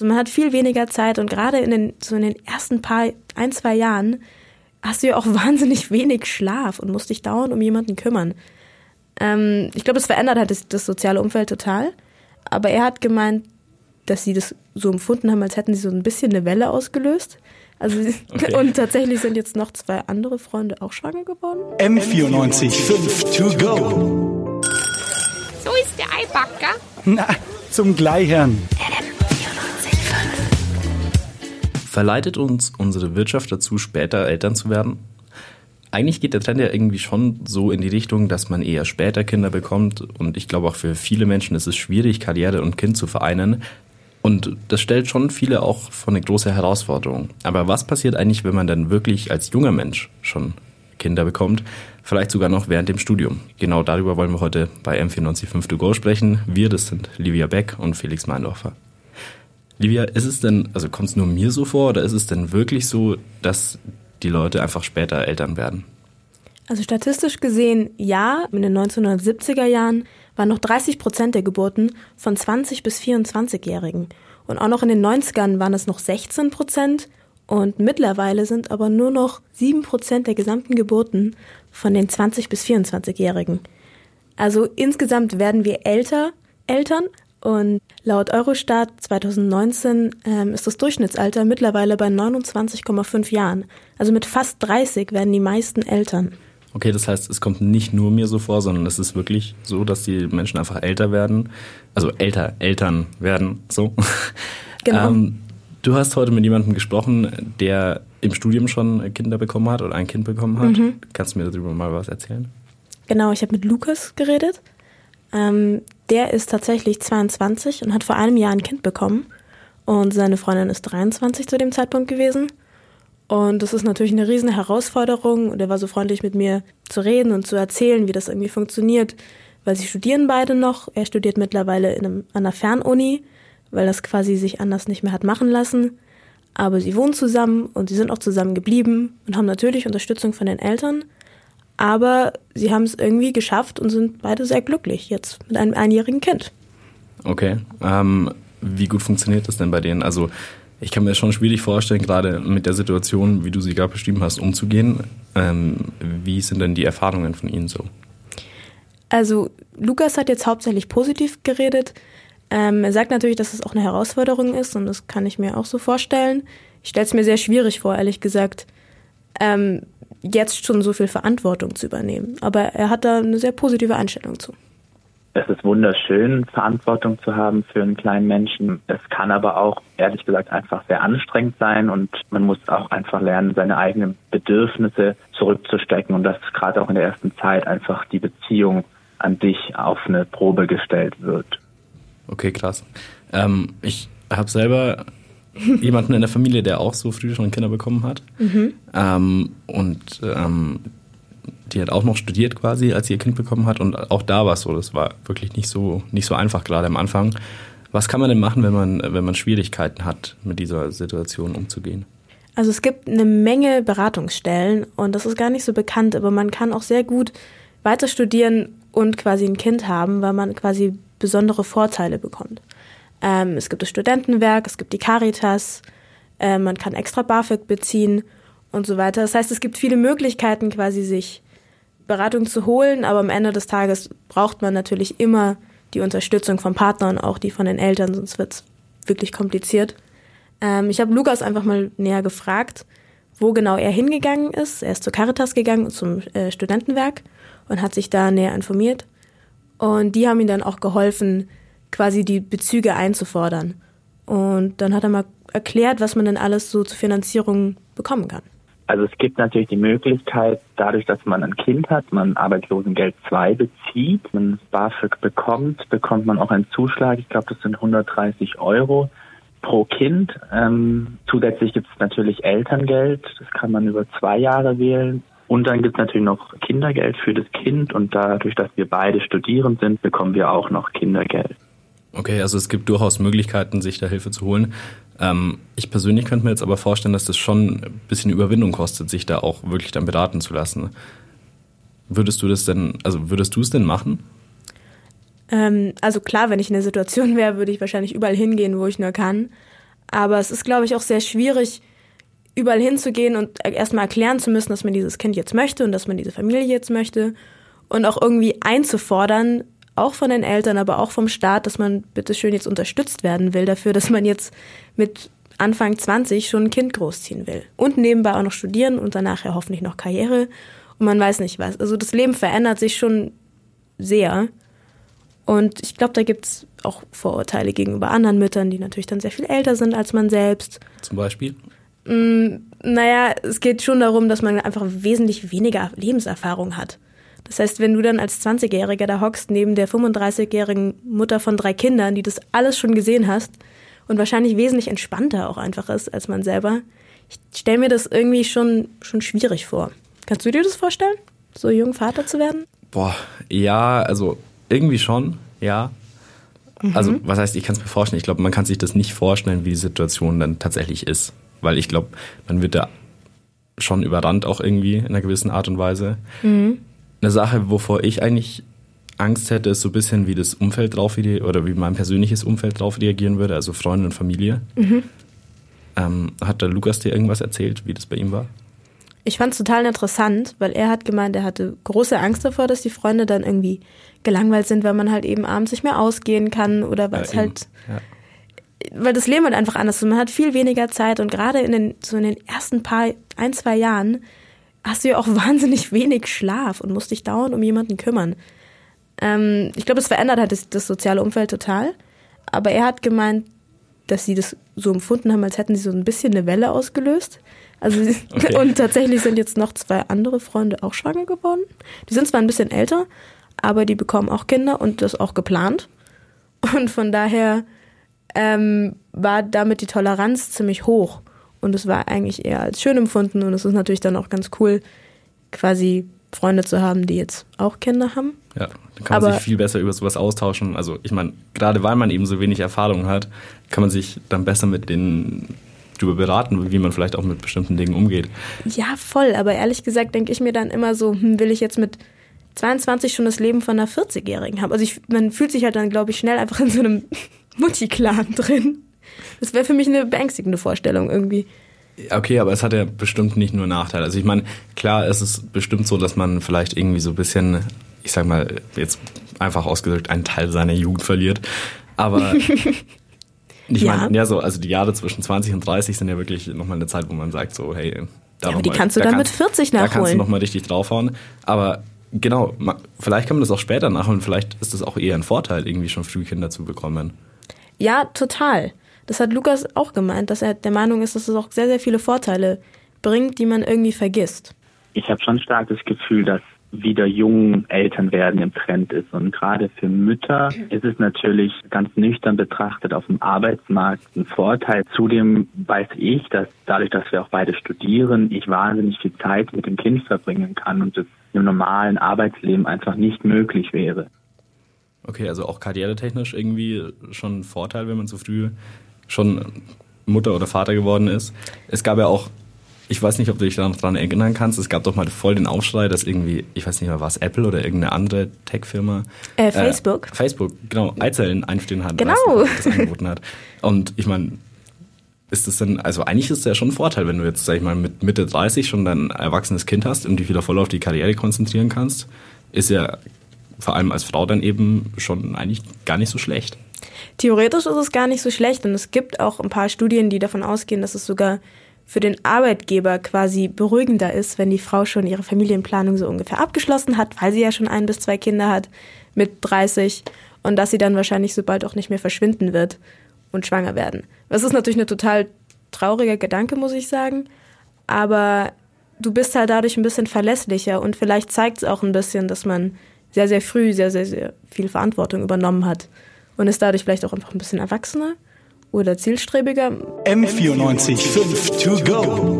Also man hat viel weniger Zeit und gerade in den, so in den ersten paar, ein, zwei Jahren hast du ja auch wahnsinnig wenig Schlaf und musst dich dauernd um jemanden kümmern. Ähm, ich glaube, das verändert halt das, das soziale Umfeld total. Aber er hat gemeint, dass sie das so empfunden haben, als hätten sie so ein bisschen eine Welle ausgelöst. Also okay. und tatsächlich sind jetzt noch zwei andere Freunde auch schwanger geworden. M94 5 to go. So ist der Eibacker. Na, zum Gleichern. Verleitet uns unsere Wirtschaft dazu, später Eltern zu werden? Eigentlich geht der Trend ja irgendwie schon so in die Richtung, dass man eher später Kinder bekommt. Und ich glaube auch für viele Menschen ist es schwierig, Karriere und Kind zu vereinen. Und das stellt schon viele auch vor eine große Herausforderung. Aber was passiert eigentlich, wenn man dann wirklich als junger Mensch schon Kinder bekommt? Vielleicht sogar noch während dem Studium. Genau darüber wollen wir heute bei M945 To Go sprechen. Wir, das sind Livia Beck und Felix Meindorfer. Livia, ist es denn, also kommt es nur mir so vor oder ist es denn wirklich so, dass die Leute einfach später Eltern werden? Also statistisch gesehen ja, in den 1970er Jahren waren noch 30 Prozent der Geburten von 20 bis 24-Jährigen. Und auch noch in den 90ern waren es noch 16 Prozent. Und mittlerweile sind aber nur noch 7 Prozent der gesamten Geburten von den 20 bis 24-Jährigen. Also insgesamt werden wir älter, Eltern. Und laut Eurostat 2019 ähm, ist das Durchschnittsalter mittlerweile bei 29,5 Jahren. Also mit fast 30 werden die meisten Eltern. Okay, das heißt, es kommt nicht nur mir so vor, sondern es ist wirklich so, dass die Menschen einfach älter werden. Also älter, Eltern werden, so. Genau. ähm, du hast heute mit jemandem gesprochen, der im Studium schon Kinder bekommen hat oder ein Kind bekommen hat. Mhm. Kannst du mir darüber mal was erzählen? Genau, ich habe mit Lukas geredet. Ähm, der ist tatsächlich 22 und hat vor einem Jahr ein Kind bekommen. Und seine Freundin ist 23 zu dem Zeitpunkt gewesen. Und das ist natürlich eine riesen Herausforderung. Und er war so freundlich mit mir zu reden und zu erzählen, wie das irgendwie funktioniert. Weil sie studieren beide noch. Er studiert mittlerweile in einem, an einer Fernuni, weil das quasi sich anders nicht mehr hat machen lassen. Aber sie wohnen zusammen und sie sind auch zusammen geblieben und haben natürlich Unterstützung von den Eltern. Aber sie haben es irgendwie geschafft und sind beide sehr glücklich jetzt mit einem einjährigen Kind. Okay. Ähm, wie gut funktioniert das denn bei denen? Also ich kann mir schon schwierig vorstellen, gerade mit der Situation, wie du sie gerade beschrieben hast, umzugehen. Ähm, wie sind denn die Erfahrungen von Ihnen so? Also Lukas hat jetzt hauptsächlich positiv geredet. Ähm, er sagt natürlich, dass es auch eine Herausforderung ist und das kann ich mir auch so vorstellen. Ich stelle es mir sehr schwierig vor, ehrlich gesagt, ähm, jetzt schon so viel Verantwortung zu übernehmen. Aber er hat da eine sehr positive Einstellung zu. Es ist wunderschön, Verantwortung zu haben für einen kleinen Menschen. Es kann aber auch, ehrlich gesagt, einfach sehr anstrengend sein und man muss auch einfach lernen, seine eigenen Bedürfnisse zurückzustecken und dass gerade auch in der ersten Zeit einfach die Beziehung an dich auf eine Probe gestellt wird. Okay, krass. Ähm, ich habe selber jemanden in der Familie, der auch so früh schon Kinder bekommen hat. Mhm. Ähm, und ähm, die hat auch noch studiert quasi, als sie ihr Kind bekommen hat. Und auch da war es so, das war wirklich nicht so, nicht so einfach, gerade am Anfang. Was kann man denn machen, wenn man, wenn man Schwierigkeiten hat, mit dieser Situation umzugehen? Also es gibt eine Menge Beratungsstellen und das ist gar nicht so bekannt, aber man kann auch sehr gut weiter studieren und quasi ein Kind haben, weil man quasi besondere Vorteile bekommt. Ähm, es gibt das Studentenwerk, es gibt die Caritas, äh, man kann extra BAföG beziehen und so weiter. Das heißt, es gibt viele Möglichkeiten, quasi sich Beratung zu holen, aber am Ende des Tages braucht man natürlich immer die Unterstützung vom Partner und auch die von den Eltern, sonst wird es wirklich kompliziert. Ähm, ich habe Lukas einfach mal näher gefragt, wo genau er hingegangen ist. Er ist zur Caritas gegangen, zum äh, Studentenwerk und hat sich da näher informiert. Und die haben ihm dann auch geholfen, quasi die Bezüge einzufordern. Und dann hat er mal erklärt, was man denn alles so zur Finanzierung bekommen kann. Also es gibt natürlich die Möglichkeit, dadurch, dass man ein Kind hat, man Arbeitslosengeld 2 bezieht, man BAföG bekommt, bekommt man auch einen Zuschlag. Ich glaube, das sind 130 Euro pro Kind. Ähm, zusätzlich gibt es natürlich Elterngeld, das kann man über zwei Jahre wählen. Und dann gibt es natürlich noch Kindergeld für das Kind und dadurch, dass wir beide Studierend sind, bekommen wir auch noch Kindergeld. Okay, also es gibt durchaus Möglichkeiten, sich da Hilfe zu holen. Ähm, ich persönlich könnte mir jetzt aber vorstellen, dass das schon ein bisschen Überwindung kostet, sich da auch wirklich dann beraten zu lassen. Würdest du das denn, also würdest du es denn machen? Ähm, also klar, wenn ich in der Situation wäre, würde ich wahrscheinlich überall hingehen, wo ich nur kann. Aber es ist, glaube ich, auch sehr schwierig, überall hinzugehen und erstmal erklären zu müssen, dass man dieses Kind jetzt möchte und dass man diese Familie jetzt möchte. Und auch irgendwie einzufordern, auch von den Eltern, aber auch vom Staat, dass man bitteschön jetzt unterstützt werden will dafür, dass man jetzt mit Anfang 20 schon ein Kind großziehen will. Und nebenbei auch noch studieren und danach ja hoffentlich noch Karriere. Und man weiß nicht was. Also das Leben verändert sich schon sehr. Und ich glaube, da gibt es auch Vorurteile gegenüber anderen Müttern, die natürlich dann sehr viel älter sind als man selbst. Zum Beispiel? Mm, naja, es geht schon darum, dass man einfach wesentlich weniger Lebenserfahrung hat. Das heißt, wenn du dann als 20-Jähriger da hockst, neben der 35-jährigen Mutter von drei Kindern, die das alles schon gesehen hast und wahrscheinlich wesentlich entspannter auch einfach ist als man selber, ich stelle mir das irgendwie schon, schon schwierig vor. Kannst du dir das vorstellen, so jung Vater zu werden? Boah, ja, also irgendwie schon, ja. Mhm. Also, was heißt, ich kann es mir vorstellen. Ich glaube, man kann sich das nicht vorstellen, wie die Situation dann tatsächlich ist. Weil ich glaube, man wird da schon überrannt auch irgendwie in einer gewissen Art und Weise. Mhm. Eine Sache, wovor ich eigentlich Angst hätte, ist so ein bisschen, wie das Umfeld drauf oder wie mein persönliches Umfeld drauf reagieren würde, also Freunde und Familie. Mhm. Ähm, hat der Lukas dir irgendwas erzählt, wie das bei ihm war? Ich fand es total interessant, weil er hat gemeint, er hatte große Angst davor, dass die Freunde dann irgendwie gelangweilt sind, weil man halt eben abends nicht mehr ausgehen kann oder weil es Ja, halt. Ja. weil das Leben halt einfach anders ist. Man hat viel weniger Zeit und gerade in den, so in den ersten paar, ein, zwei Jahren hast du ja auch wahnsinnig wenig Schlaf und musst dich dauernd um jemanden kümmern. Ähm, ich glaube, es verändert halt das, das soziale Umfeld total. Aber er hat gemeint, dass sie das so empfunden haben, als hätten sie so ein bisschen eine Welle ausgelöst. Also Okay. und tatsächlich sind jetzt noch zwei andere Freunde auch schwanger geworden. Die sind zwar ein bisschen älter, aber die bekommen auch Kinder und das auch geplant. Und von daher ähm, war damit die Toleranz ziemlich hoch. Und es war eigentlich eher als schön empfunden. Und es ist natürlich dann auch ganz cool, quasi Freunde zu haben, die jetzt auch Kinder haben. Ja, dann kann man Aber- sich viel besser über sowas austauschen. Also ich meine, gerade weil man eben so wenig Erfahrung hat, kann man sich dann besser mit denen darüber beraten, wie man vielleicht auch mit bestimmten Dingen umgeht. Ja, voll. Aber ehrlich gesagt denke ich mir dann immer so, hm, will ich jetzt mit 22 schon das Leben von einer 40-Jährigen haben? Also ich, man fühlt sich halt dann, glaube ich, schnell einfach in so einem Mutti-Clan drin. Das wäre für mich eine beängstigende Vorstellung irgendwie. Okay, aber es hat ja bestimmt nicht nur Nachteile. Also ich meine, klar, es ist bestimmt so, dass man vielleicht irgendwie so ein bisschen, ich sag mal, jetzt einfach ausgedrückt, einen Teil seiner Jugend verliert. Aber ich Ja. meine, ja, so, also die Jahre zwischen 20 und 30 sind ja wirklich nochmal eine Zeit, wo man sagt, so, hey, da Ja, aber die mal- kannst du da dann mit 40 Da kannst du nachholen. nochmal richtig draufhauen. Aber genau, vielleicht kann man das auch später nachholen. Vielleicht ist das auch eher ein Vorteil, irgendwie schon früh Kinder zu bekommen. Ja, total. Das hat Lukas auch gemeint, dass er der Meinung ist, dass es auch sehr, sehr viele Vorteile bringt, die man irgendwie vergisst. Ich habe schon stark das Gefühl, dass wieder jung Eltern werden im Trend ist. Und gerade für Mütter ist es natürlich ganz nüchtern betrachtet auf dem Arbeitsmarkt ein Vorteil. Zudem weiß ich, dass dadurch, dass wir auch beide studieren, ich wahnsinnig viel Zeit mit dem Kind verbringen kann und das im normalen Arbeitsleben einfach nicht möglich wäre. Okay, also auch karrieretechnisch irgendwie schon ein Vorteil, wenn man so früh schon Mutter oder Vater geworden ist. Es gab ja auch, ich weiß nicht, ob du dich daran erinnern kannst, es gab doch mal voll den Aufschrei, dass irgendwie, ich weiß nicht mehr, war es Apple oder irgendeine andere Tech-Firma? Äh, Facebook. Facebook, genau, Eizellen einstehen hat. Genau. das angeboten hat. Und ich meine, ist das denn, also eigentlich ist es ja schon ein Vorteil, wenn du jetzt, sag ich mal, mit Mitte 30 schon dein erwachsenes Kind hast und dich wieder voll auf die Karriere konzentrieren kannst, ist ja vor allem als Frau dann eben schon eigentlich gar nicht so schlecht. Theoretisch ist es gar nicht so schlecht und es gibt auch ein paar Studien, die davon ausgehen, dass es sogar für den Arbeitgeber quasi beruhigender ist, wenn die Frau schon ihre Familienplanung so ungefähr abgeschlossen hat, weil sie ja schon ein bis zwei Kinder hat mit 30 und dass sie dann wahrscheinlich so bald auch nicht mehr verschwinden wird und schwanger werden. Das ist natürlich ein total trauriger Gedanke, muss ich sagen, aber du bist halt dadurch ein bisschen verlässlicher und vielleicht zeigt es auch ein bisschen, dass man sehr, sehr früh sehr, sehr, sehr viel Verantwortung übernommen hat und ist dadurch vielleicht auch einfach ein bisschen erwachsener oder zielstrebiger. M94 5 to go.